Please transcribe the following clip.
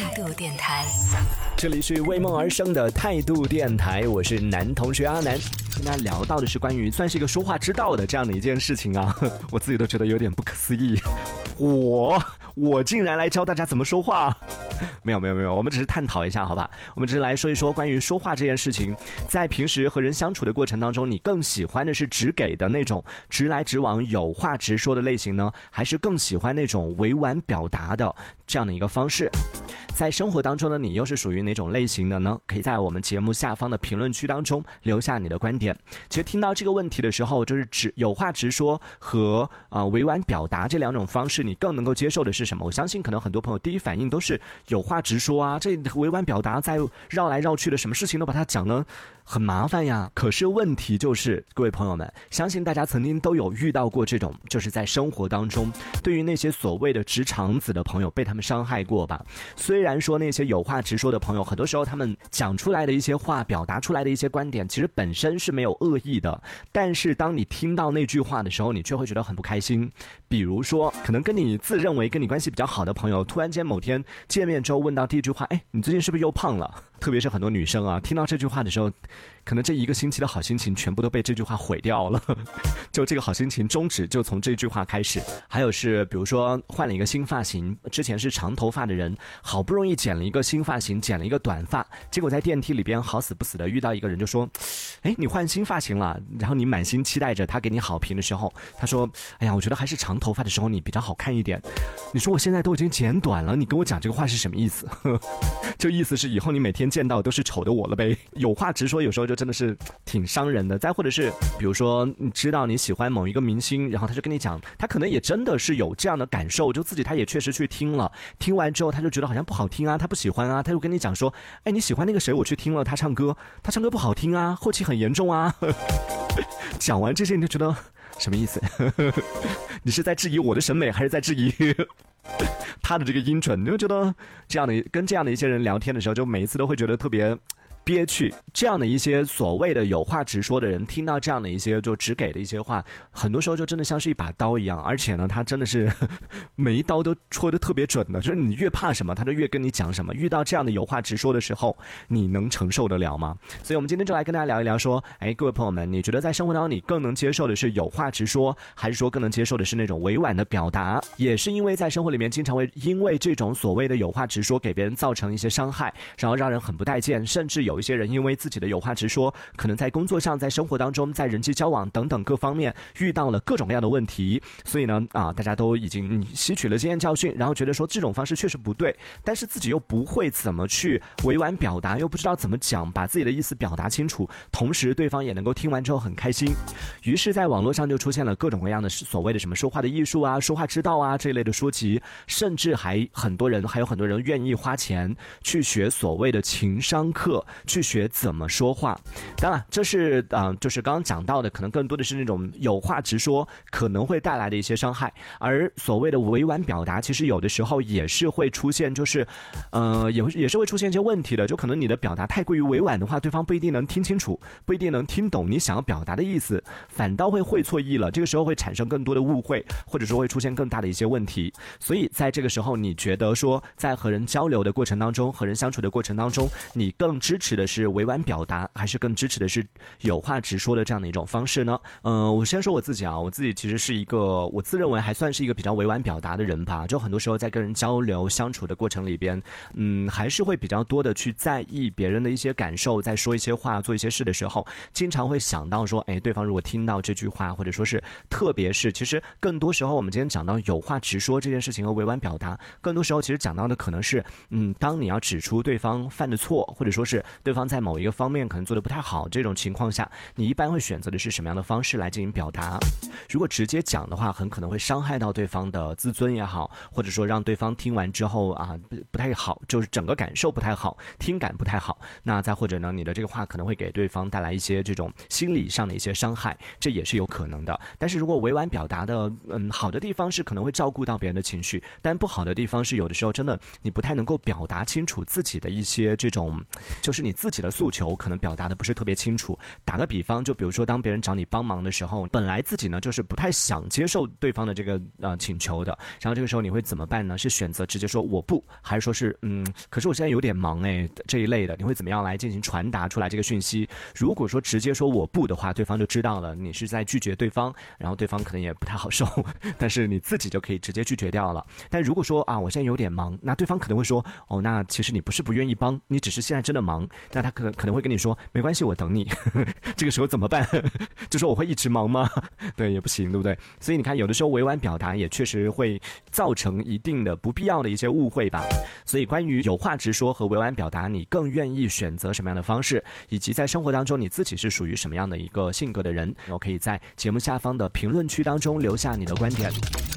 态度电台，这里是为梦而生的态度电台，我是男同学阿南。跟大家聊到的是关于算是一个说话之道的这样的一件事情啊，我自己都觉得有点不可思议。我我竟然来教大家怎么说话？没有没有没有，我们只是探讨一下，好吧？我们只是来说一说关于说话这件事情，在平时和人相处的过程当中，你更喜欢的是直给的那种直来直往、有话直说的类型呢，还是更喜欢那种委婉表达的这样的一个方式？在生活当中的你又是属于哪种类型的呢？可以在我们节目下方的评论区当中留下你的观点。其实听到这个问题的时候，就是直有话直说和啊委婉表达这两种方式，你更能够接受的是什么？我相信可能很多朋友第一反应都是有话直说啊，这委婉表达再绕来绕去的，什么事情都把它讲的很麻烦呀。可是问题就是，各位朋友们，相信大家曾经都有遇到过这种，就是在生活当中，对于那些所谓的直肠子的朋友，被他们伤害过吧？虽。然说那些有话直说的朋友，很多时候他们讲出来的一些话，表达出来的一些观点，其实本身是没有恶意的。但是当你听到那句话的时候，你却会觉得很不开心。比如说，可能跟你自认为跟你关系比较好的朋友，突然间某天见面之后问到第一句话：“哎，你最近是不是又胖了？”特别是很多女生啊，听到这句话的时候，可能这一个星期的好心情全部都被这句话毁掉了。就这个好心情终止，就从这句话开始。还有是，比如说换了一个新发型，之前是长头发的人，好不容易剪了一个新发型，剪了一个短发，结果在电梯里边好死不死的遇到一个人，就说：“哎，你换新发型了。”然后你满心期待着他给你好评的时候，他说：“哎呀，我觉得还是长头发的时候你比较好看一点。”你说我现在都已经剪短了，你跟我讲这个话是什么意思？就意思是以后你每天见到都是丑的我了呗？有话直说，有时候就真的是挺伤人的。再或者是，比如说你知道你喜欢某一个明星，然后他就跟你讲，他可能也真的是有这样的感受，就自己他也确实去听了，听完之后他就觉得好像不好听啊，他不喜欢啊，他就跟你讲说，哎，你喜欢那个谁？我去听了他唱歌，他唱歌不好听啊，后期很严重啊。讲完这些你就觉得什么意思？你是在质疑我的审美，还是在质疑？他的这个音准，你就觉得这样的跟这样的一些人聊天的时候，就每一次都会觉得特别。憋屈，这样的一些所谓的有话直说的人，听到这样的一些就直给的一些话，很多时候就真的像是一把刀一样，而且呢，他真的是每一刀都戳的特别准的，就是你越怕什么，他就越跟你讲什么。遇到这样的有话直说的时候，你能承受得了吗？所以，我们今天就来跟大家聊一聊，说，哎，各位朋友们，你觉得在生活当中，你更能接受的是有话直说，还是说更能接受的是那种委婉的表达？也是因为在生活里面，经常会因为这种所谓的有话直说，给别人造成一些伤害，然后让人很不待见，甚至有。有些人因为自己的有话直说，可能在工作上、在生活当中、在人际交往等等各方面遇到了各种各样的问题，所以呢，啊，大家都已经吸取了经验教训，然后觉得说这种方式确实不对，但是自己又不会怎么去委婉表达，又不知道怎么讲，把自己的意思表达清楚，同时对方也能够听完之后很开心，于是，在网络上就出现了各种各样的所谓的什么说话的艺术啊、说话之道啊这一类的书籍，甚至还很多人还有很多人愿意花钱去学所谓的情商课。去学怎么说话，当然这是啊，就是刚刚讲到的，可能更多的是那种有话直说可能会带来的一些伤害，而所谓的委婉表达，其实有的时候也是会出现，就是，呃，也会也是会出现一些问题的，就可能你的表达太过于委婉的话，对方不一定能听清楚，不一定能听懂你想要表达的意思，反倒会会错意了，这个时候会产生更多的误会，或者说会出现更大的一些问题，所以在这个时候，你觉得说在和人交流的过程当中，和人相处的过程当中，你更支持。的是委婉表达，还是更支持的是有话直说的这样的一种方式呢？嗯，我先说我自己啊，我自己其实是一个我自认为还算是一个比较委婉表达的人吧。就很多时候在跟人交流相处的过程里边，嗯，还是会比较多的去在意别人的一些感受，在说一些话、做一些事的时候，经常会想到说，哎，对方如果听到这句话，或者说是特别是，其实更多时候我们今天讲到有话直说这件事情和委婉表达，更多时候其实讲到的可能是，嗯，当你要指出对方犯的错，或者说是。对方在某一个方面可能做的不太好，这种情况下，你一般会选择的是什么样的方式来进行表达？如果直接讲的话，很可能会伤害到对方的自尊也好，或者说让对方听完之后啊不不太好，就是整个感受不太好，听感不太好。那再或者呢，你的这个话可能会给对方带来一些这种心理上的一些伤害，这也是有可能的。但是如果委婉表达的，嗯，好的地方是可能会照顾到别人的情绪，但不好的地方是有的时候真的你不太能够表达清楚自己的一些这种，就是你。你自己的诉求可能表达的不是特别清楚。打个比方，就比如说当别人找你帮忙的时候，本来自己呢就是不太想接受对方的这个呃请求的，然后这个时候你会怎么办呢？是选择直接说我不，还是说是嗯，可是我现在有点忙哎这一类的，你会怎么样来进行传达出来这个讯息？如果说直接说我不的话，对方就知道了你是在拒绝对方，然后对方可能也不太好受，但是你自己就可以直接拒绝掉了。但如果说啊我现在有点忙，那对方可能会说哦那其实你不是不愿意帮，你只是现在真的忙，那他可能可能会跟你说没关系我等你，这个时候怎么办？就说我会一直忙吗？对也不行对不对？所以你看有的时候委婉表达也确实会造成一定的不必要的一些误会吧。所以关于有话直说和委婉表达，你更愿意选择什么样的方式，以及在生活当中你自己是属于什么样的一个性格的人，我可以在节目下方的评论区当中留下你的观点。